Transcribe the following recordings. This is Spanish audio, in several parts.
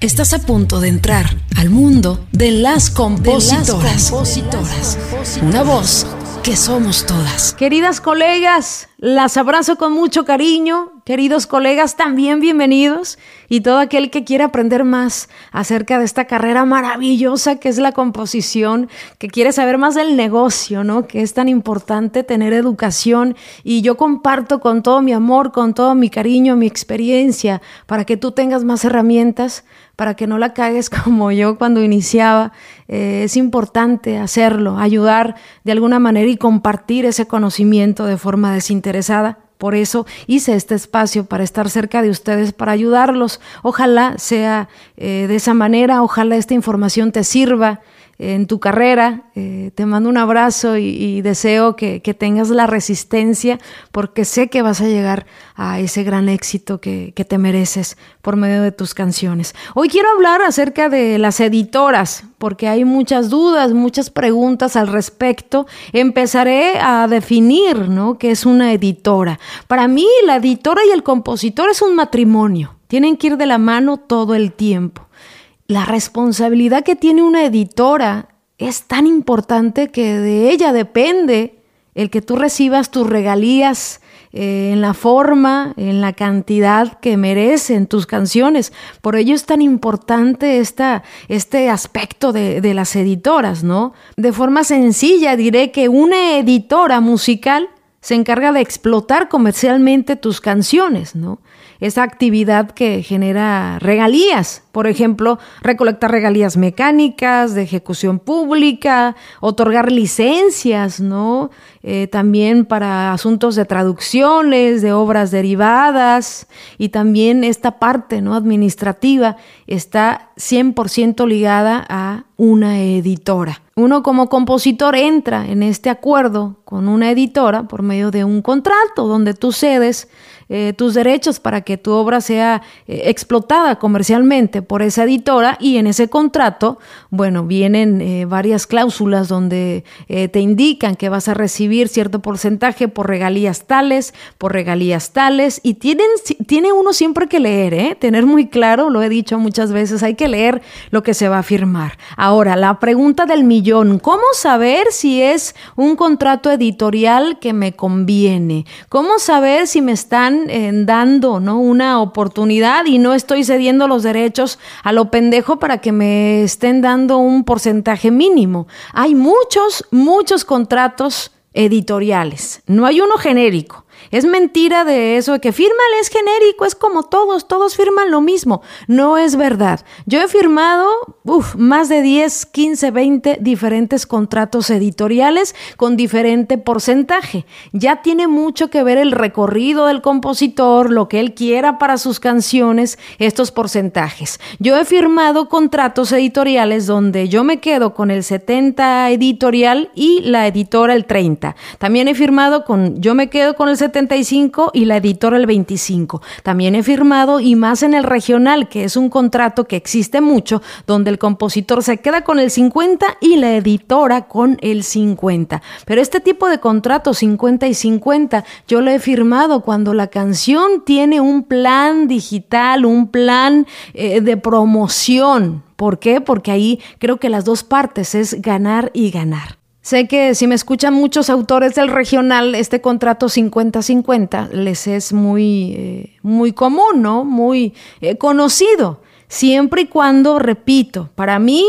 Estás a punto de entrar al mundo de las compositoras. Una voz que somos todas. Queridas colegas, las abrazo con mucho cariño. Queridos colegas, también bienvenidos. Y todo aquel que quiera aprender más acerca de esta carrera maravillosa que es la composición, que quiere saber más del negocio, ¿no? Que es tan importante tener educación. Y yo comparto con todo mi amor, con todo mi cariño, mi experiencia, para que tú tengas más herramientas, para que no la cagues como yo cuando iniciaba. Eh, es importante hacerlo, ayudar de alguna manera y compartir ese conocimiento de forma desinteresada. Por eso hice este espacio para estar cerca de ustedes, para ayudarlos. Ojalá sea eh, de esa manera, ojalá esta información te sirva en tu carrera. Eh, te mando un abrazo y, deseo que, tengas la resistencia porque sé que vas a llegar a ese gran éxito que, que, te mereces por medio de tus canciones. Hoy quiero hablar acerca de las editoras porque hay muchas dudas, muchas preguntas al respecto. Empezaré a definir ¿no? qué es una editora. Para mí la editora y el compositor es un matrimonio. Tienen que ir de la mano todo el tiempo la responsabilidad que tiene una editora es tan importante que de ella depende el que tú recibas tus regalías eh, en la forma, en la cantidad que merecen tus canciones. Por ello es tan importante esta, este aspecto de, de las editoras, ¿no? De forma sencilla diré que una editora musical se encarga de explotar comercialmente tus canciones, ¿no? Esa actividad que genera regalías. Por ejemplo, recolectar regalías mecánicas, de ejecución pública, otorgar licencias, ¿no? Eh, también para asuntos de traducciones, de obras derivadas y también esta parte, ¿no? Administrativa está 100% ligada a una editora. Uno como compositor entra en este acuerdo con una editora por medio de un contrato donde tú cedes eh, tus derechos para que tu obra sea eh, explotada comercialmente por esa editora y en ese contrato, bueno, vienen eh, varias cláusulas donde te indican que vas a recibir cierto porcentaje por regalías tales, por regalías tales y tienen, tiene uno siempre que leer, tener muy claro, lo he dicho muchas veces, hay que leer lo que se va a firmar. Ahora, la pregunta del millón, ¿cómo saber si es un contrato editorial que me conviene? ¿Cómo saber si me están dando ¿no? una oportunidad y no estoy cediendo los derechos a lo pendejo para que me estén dando un porcentaje mínimo. Hay muchos, muchos contratos editoriales, no hay uno genérico. Es mentira de eso de que firma es genérico, es como todos, todos firman lo mismo. No es verdad. Yo he firmado más de 10, 15, 20 diferentes contratos editoriales con diferente porcentaje. Ya tiene mucho que ver el recorrido del compositor, lo que él quiera para sus canciones, estos porcentajes. Yo he firmado contratos editoriales donde yo me quedo con el 70 editorial y la editora el 30. También he firmado con, yo me quedo con el 70 y la editora el 25. También he firmado y más en el regional, que es un contrato que existe mucho, donde el compositor se queda con el 50 y la editora con el 50. Pero este tipo de contrato 50 y 50 yo lo he firmado cuando la canción tiene un plan digital, un plan eh, de promoción. ¿Por qué? Porque ahí creo que las dos partes es ganar y ganar. Sé que si me escuchan muchos autores del regional, este contrato 50-50 les es muy, eh, muy común, ¿no? Muy eh, conocido. Siempre y cuando, repito, para mí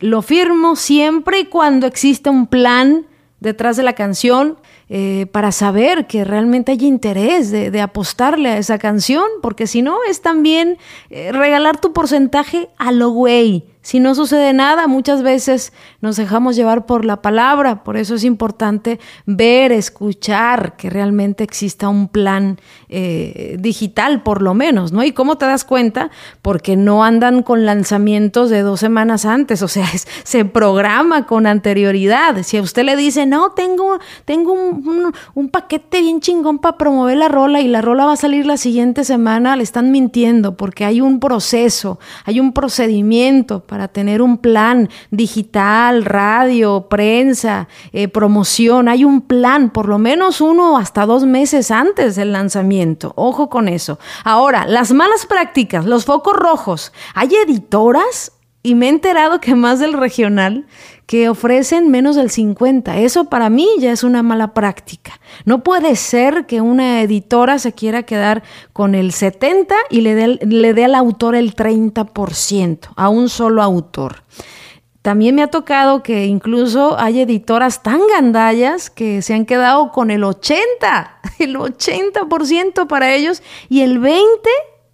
lo firmo siempre y cuando existe un plan detrás de la canción eh, para saber que realmente hay interés de, apostarle a esa canción, porque si no es también regalar tu porcentaje a lo güey. Si no sucede nada, muchas veces nos dejamos llevar por la palabra, por eso es importante ver, escuchar que realmente exista un plan eh, digital, por lo menos, ¿no? ¿Y cómo te das cuenta? Porque no andan con lanzamientos de dos semanas antes, o sea, se programa con anterioridad. Si a usted le dice, no, tengo, tengo un, un paquete bien chingón para promover la rola y la rola va a salir la siguiente semana, le están mintiendo, porque hay un proceso, hay un procedimiento para tener un plan digital, radio, prensa, eh, promoción. Hay un plan, por lo menos uno hasta dos meses antes del lanzamiento. Ojo con eso. Ahora, las malas prácticas, los focos rojos. Hay editoras y me he enterado que más del regional que ofrecen menos del 50. Eso para mí ya es una mala práctica. No puede ser que una editora se quiera quedar con el 70 y le dé, le dé al autor el 30%, a un solo autor. También me ha tocado que incluso hay editoras tan gandallas que se han quedado con el 80, el 80% para ellos y el 20%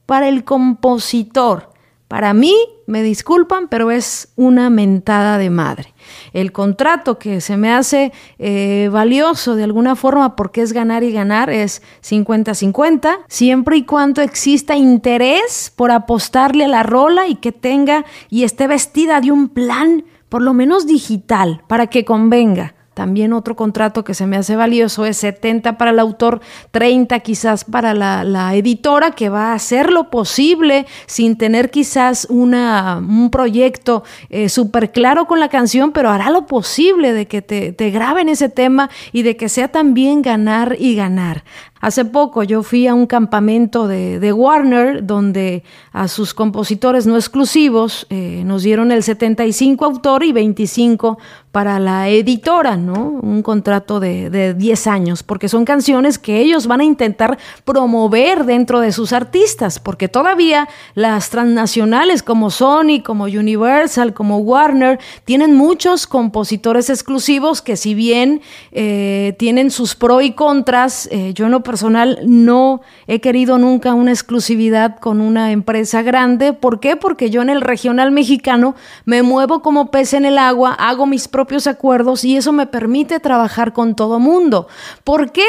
para el compositor. Para mí, me disculpan, pero es una mentada de madre. El contrato que se me hace eh, valioso de alguna forma porque es ganar y ganar es 50-50, siempre y cuando exista interés por apostarle a la rola y que tenga y esté vestida de un plan, por lo menos digital, para que convenga. También otro contrato que se me hace valioso es 70 para el autor, 30 quizás para la, editora que va a hacer lo posible sin tener quizás una, un proyecto eh, súper claro con la canción, pero hará lo posible de que te, te graben ese tema y de que sea también ganar y ganar. Hace poco yo fui a un campamento de, Warner donde a sus compositores no exclusivos eh, nos dieron el 75 autor y 25 para la editora, ¿no? Un contrato de, de 10 años, porque son canciones que ellos van a intentar promover dentro de sus artistas, porque todavía las transnacionales como Sony, como Universal, como Warner, tienen muchos compositores exclusivos que si bien eh, tienen sus pros y contras, eh, yo no personal no he querido nunca una exclusividad con una empresa grande. ¿Por qué? Porque yo en el regional mexicano me muevo como pez en el agua, hago mis propios acuerdos y eso me permite trabajar con todo mundo. ¿Por qué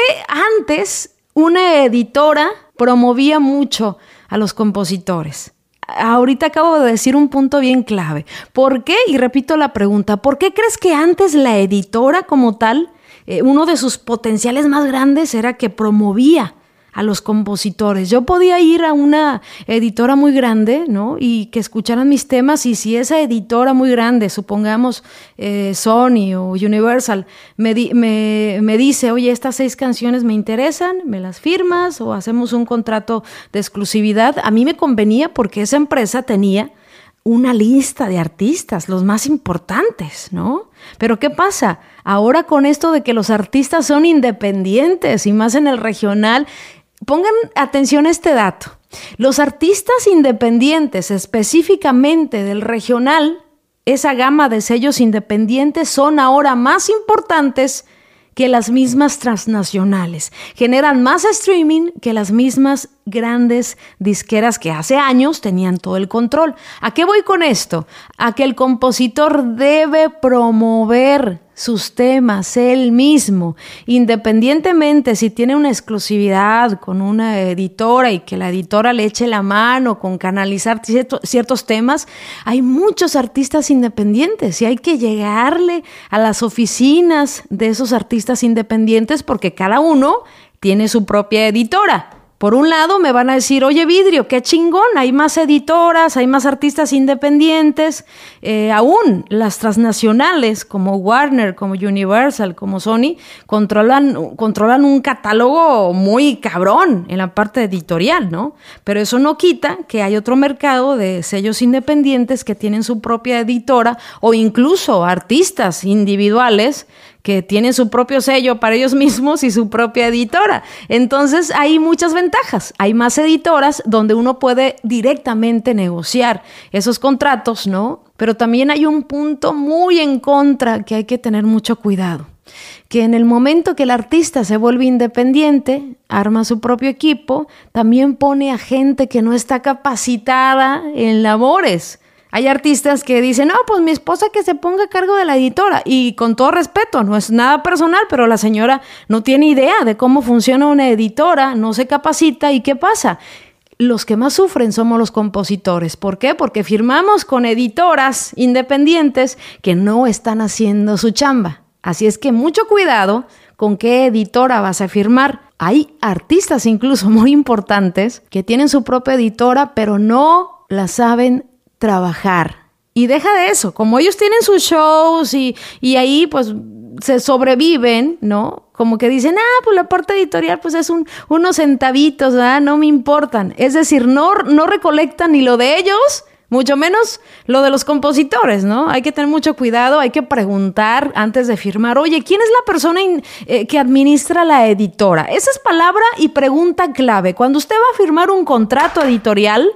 antes una editora promovía mucho a los compositores? ahorita acabo de decir un punto bien clave. ¿Por qué? Y repito la pregunta, ¿por qué crees que antes la editora como tal eh, uno de sus potenciales más grandes era que promovía a los compositores. Yo podía ir a una editora muy grande, ¿no? Y que escucharan mis temas y si esa editora muy grande, supongamos eh, Sony o Universal, me, me, dice, oye, estas seis canciones me interesan, me las firmas o hacemos un contrato de exclusividad, a mí me convenía porque esa empresa tenía una lista de artistas, los más importantes, ¿no? Pero ¿qué pasa? Ahora con esto de que los artistas son independientes y más en el regional, pongan atención a este dato. Los artistas independientes, específicamente del regional, esa gama de sellos independientes son ahora más importantes que las mismas transnacionales. Generan más streaming que las mismas grandes disqueras que hace años tenían todo el control. ¿A qué voy con esto? A que el compositor debe promover sus temas él mismo, independientemente si tiene una exclusividad con una editora y que la editora le eche la mano con canalizar ciertos temas, hay muchos artistas independientes y hay que llegarle a las oficinas de esos artistas independientes porque cada uno tiene su propia editora. Por un lado me van a decir, oye Vidrio, qué chingón, hay más editoras, hay más artistas independientes, eh, aún las transnacionales como Warner, como Universal, como Sony, controlan, controlan un catálogo muy cabrón en la parte editorial, ¿no? Pero eso no quita que hay otro mercado de sellos independientes que tienen su propia editora o incluso artistas individuales que tienen su propio sello para ellos mismos y su propia editora. Entonces hay muchas ventajas. Hay más editoras donde uno puede directamente negociar esos contratos, ¿no? Pero también hay un punto muy en contra que hay que tener mucho cuidado. Que en el momento que el artista se vuelve independiente, arma su propio equipo, también pone a gente que no está capacitada en labores hay artistas que dicen, no, pues mi esposa que se ponga a cargo de la editora. Y con todo respeto, no es nada personal, pero la señora no tiene idea de cómo funciona una editora, no se capacita y qué pasa. Los que más sufren somos los compositores. ¿Por qué? Porque firmamos con editoras independientes que no están haciendo su chamba. Así es que mucho cuidado con qué editora vas a firmar. Hay artistas incluso muy importantes que tienen su propia editora, pero no la saben trabajar. Y deja de eso, como ellos tienen sus shows y, y ahí pues se sobreviven, ¿no? Como que dicen, ah, pues la parte editorial pues es un, unos centavitos, ¿verdad? No me importan. Es decir, no, no recolectan ni lo de ellos, mucho menos lo de los compositores, ¿no? Hay que tener mucho cuidado, hay que preguntar antes de firmar, oye, ¿quién es la persona eh, que administra la editora? Esa es palabra y pregunta clave. Cuando usted va a firmar un contrato editorial,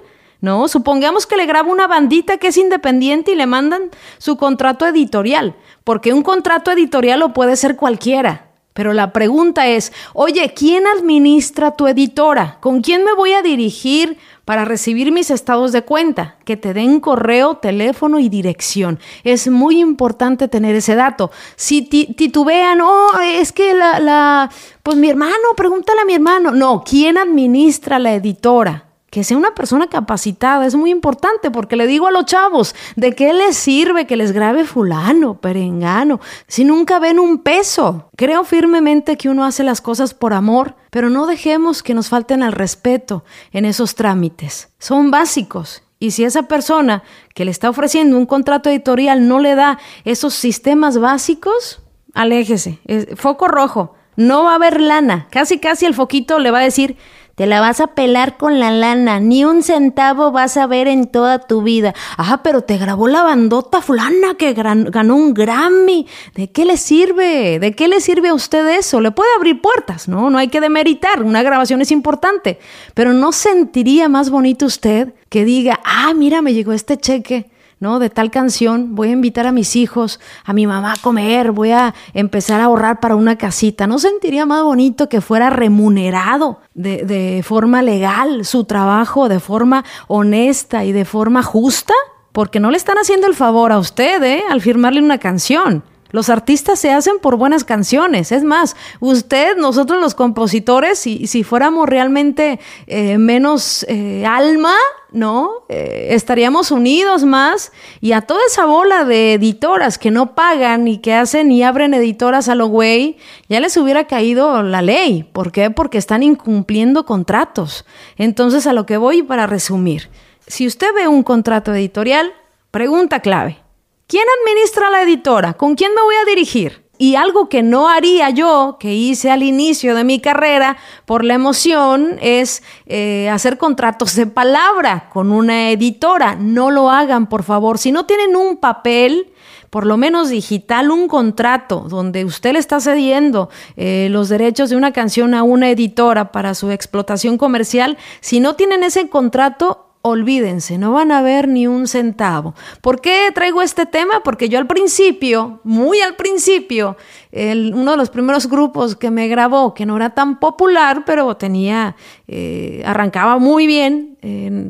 ¿no? Supongamos que le graba una bandita que es independiente y le mandan su contrato editorial, porque un contrato editorial lo puede ser cualquiera. Pero la pregunta es, oye, ¿quién administra tu editora? ¿Con quién me voy a dirigir para recibir mis estados de cuenta? Que te den correo, teléfono y dirección. Es muy importante tener ese dato. Si titubean, oh, es que la, la, pues mi hermano, pregúntale a mi hermano. No, ¿quién administra la editora? Que sea una persona capacitada. Es muy importante porque le digo a los chavos, ¿de qué les sirve que les grabe fulano, perengano, si nunca ven un peso? Creo firmemente que uno hace las cosas por amor, pero no dejemos que nos falten al respeto en esos trámites. Son básicos. Y si esa persona que le está ofreciendo un contrato editorial no le da esos sistemas básicos, aléjese. foco rojo. No va a haber lana. Casi, casi el foquito le va a decir, te la vas a pelar con la lana, ni un centavo vas a ver en toda tu vida. Ah, pero te grabó la bandota fulana que ganó un Grammy. ¿De qué le sirve? ¿De qué le sirve a usted eso? Le puede abrir puertas, ¿no? No hay que demeritar, una grabación es importante. Pero ¿no sentiría más bonito usted que diga, ah, mira, me llegó este cheque ¿no? De tal canción, voy a invitar a mis hijos, a mi mamá a comer, voy a empezar a ahorrar para una casita. ¿No sentiría más bonito que fuera remunerado de, de forma legal su trabajo, de forma honesta y de forma justa? Porque no le están haciendo el favor a usted, ¿eh? Al firmarle una canción. Los artistas se hacen por buenas canciones. Es más, usted, nosotros los compositores, si, fuéramos realmente eh, menos eh, alma, ¿no? Eh, estaríamos unidos más y a toda esa bola de editoras que no pagan y que hacen y abren editoras a lo güey, ya les hubiera caído la ley. ¿Por qué? Porque están incumpliendo contratos. Entonces, a lo que voy para resumir. Si usted ve un contrato editorial, pregunta clave. ¿Quién administra la editora? ¿Con quién me voy a dirigir? Y algo que no haría yo, que hice al inicio de mi carrera por la emoción, es eh, hacer contratos de palabra con una editora. No lo hagan, por favor. Si no tienen un papel, por lo menos digital, un contrato donde usted le está cediendo eh, los derechos de una canción a una editora para su explotación comercial, si no tienen ese contrato, olvídense, no van a ver ni un centavo. ¿Por qué traigo este tema? Porque yo al principio, muy al principio, uno de los primeros grupos que me grabó, que no era tan popular, pero tenía, eh, arrancaba muy bien,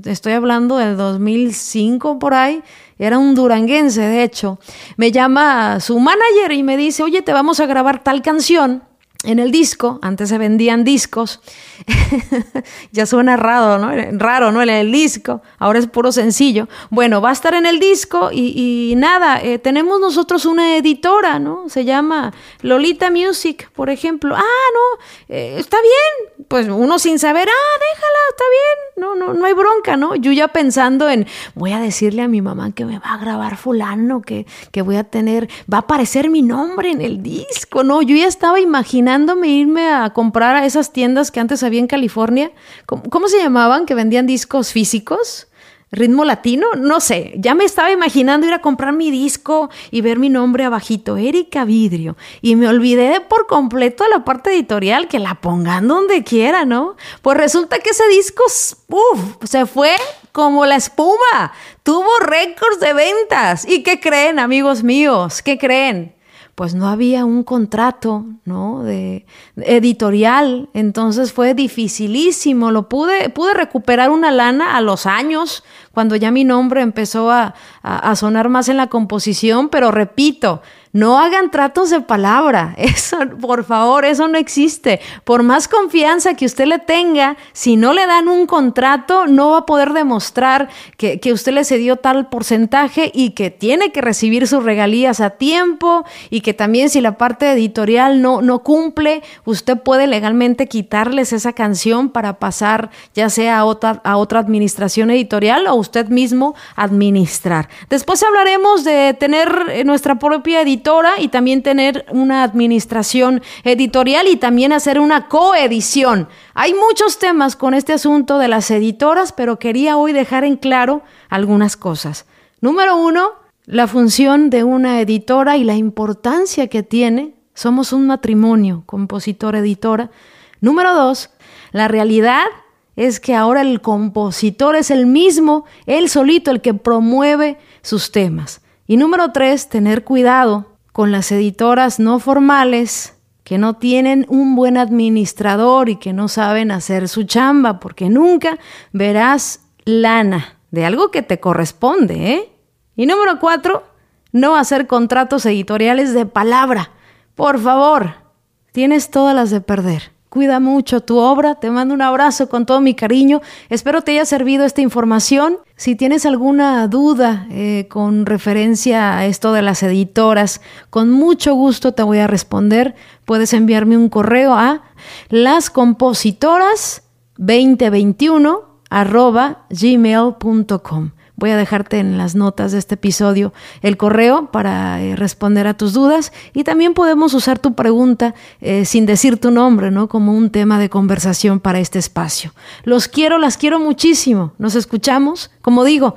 estoy hablando del 2005 por ahí, era un duranguense de hecho, me llama su manager y me dice, oye, te vamos a grabar tal canción en el disco, antes se vendían discos, ya suena raro, ¿no? Raro, ¿no? En el disco, ahora es puro sencillo. Bueno, va a estar en el disco y, nada, eh, tenemos nosotros una editora, ¿no? Se llama Lolita Music, por ejemplo. Ah, no, eh, está bien. Pues uno sin saber, ah, déjala, está bien. No, no, no hay bronca, ¿no? Yo ya pensando en, voy a decirle a mi mamá que me va a grabar fulano, que, que voy a tener, va a aparecer mi nombre en el disco, ¿no? Yo ya estaba imaginando irme a comprar a esas tiendas que antes había en California. ¿Cómo, se llamaban? Que vendían discos físicos ritmo latino, no sé, ya me estaba imaginando ir a comprar mi disco y ver mi nombre abajito, Erika Vidrio, y me olvidé por completo de la parte editorial, que la pongan donde quiera, ¿no? Pues resulta que ese disco, se fue como la espuma, tuvo récords de ventas. ¿Y qué creen, amigos míos? ¿Qué creen? Pues no había un contrato, ¿no? De, editorial, entonces fue dificilísimo. Lo pude, pude recuperar una lana a los años, cuando ya mi nombre empezó a, a sonar más en la composición, pero repito, No hagan tratos de palabra. Eso, por favor, eso no existe. Por más confianza que usted le tenga, si no le dan un contrato, no va a poder demostrar que, que usted le cedió tal porcentaje y que tiene que recibir sus regalías a tiempo y que también si la parte editorial no, no cumple, usted puede legalmente quitarles esa canción para pasar ya sea a otra, a otra administración editorial o usted mismo administrar. Después hablaremos de tener eh, nuestra propia y también tener una administración editorial y también hacer una coedición. Hay muchos temas con este asunto de las editoras, pero quería hoy dejar en claro algunas cosas. Número uno, la función de una editora y la importancia que tiene. Somos un matrimonio, compositor-editora. Número dos, la realidad es que ahora el compositor es el mismo, él solito, el que promueve sus temas. Y número tres, tener cuidado con las editoras no formales que no tienen un buen administrador y que no saben hacer su chamba, porque nunca verás lana de algo que te corresponde, ¿eh? Y número cuatro, no hacer contratos editoriales de palabra. Por favor, tienes todas las de perder. Cuida mucho tu obra, te mando un abrazo con todo mi cariño. Espero te haya servido esta información. Si tienes alguna duda eh, con referencia a esto de las editoras, con mucho gusto te voy a responder. Puedes enviarme un correo a lascompositoras2021 gmail.com. Voy a dejarte en las notas de este episodio el correo para eh, responder a tus dudas y también podemos usar tu pregunta eh, sin decir tu nombre, ¿no? Como un tema de conversación para este espacio. Los quiero, las quiero muchísimo. Nos escuchamos, como digo,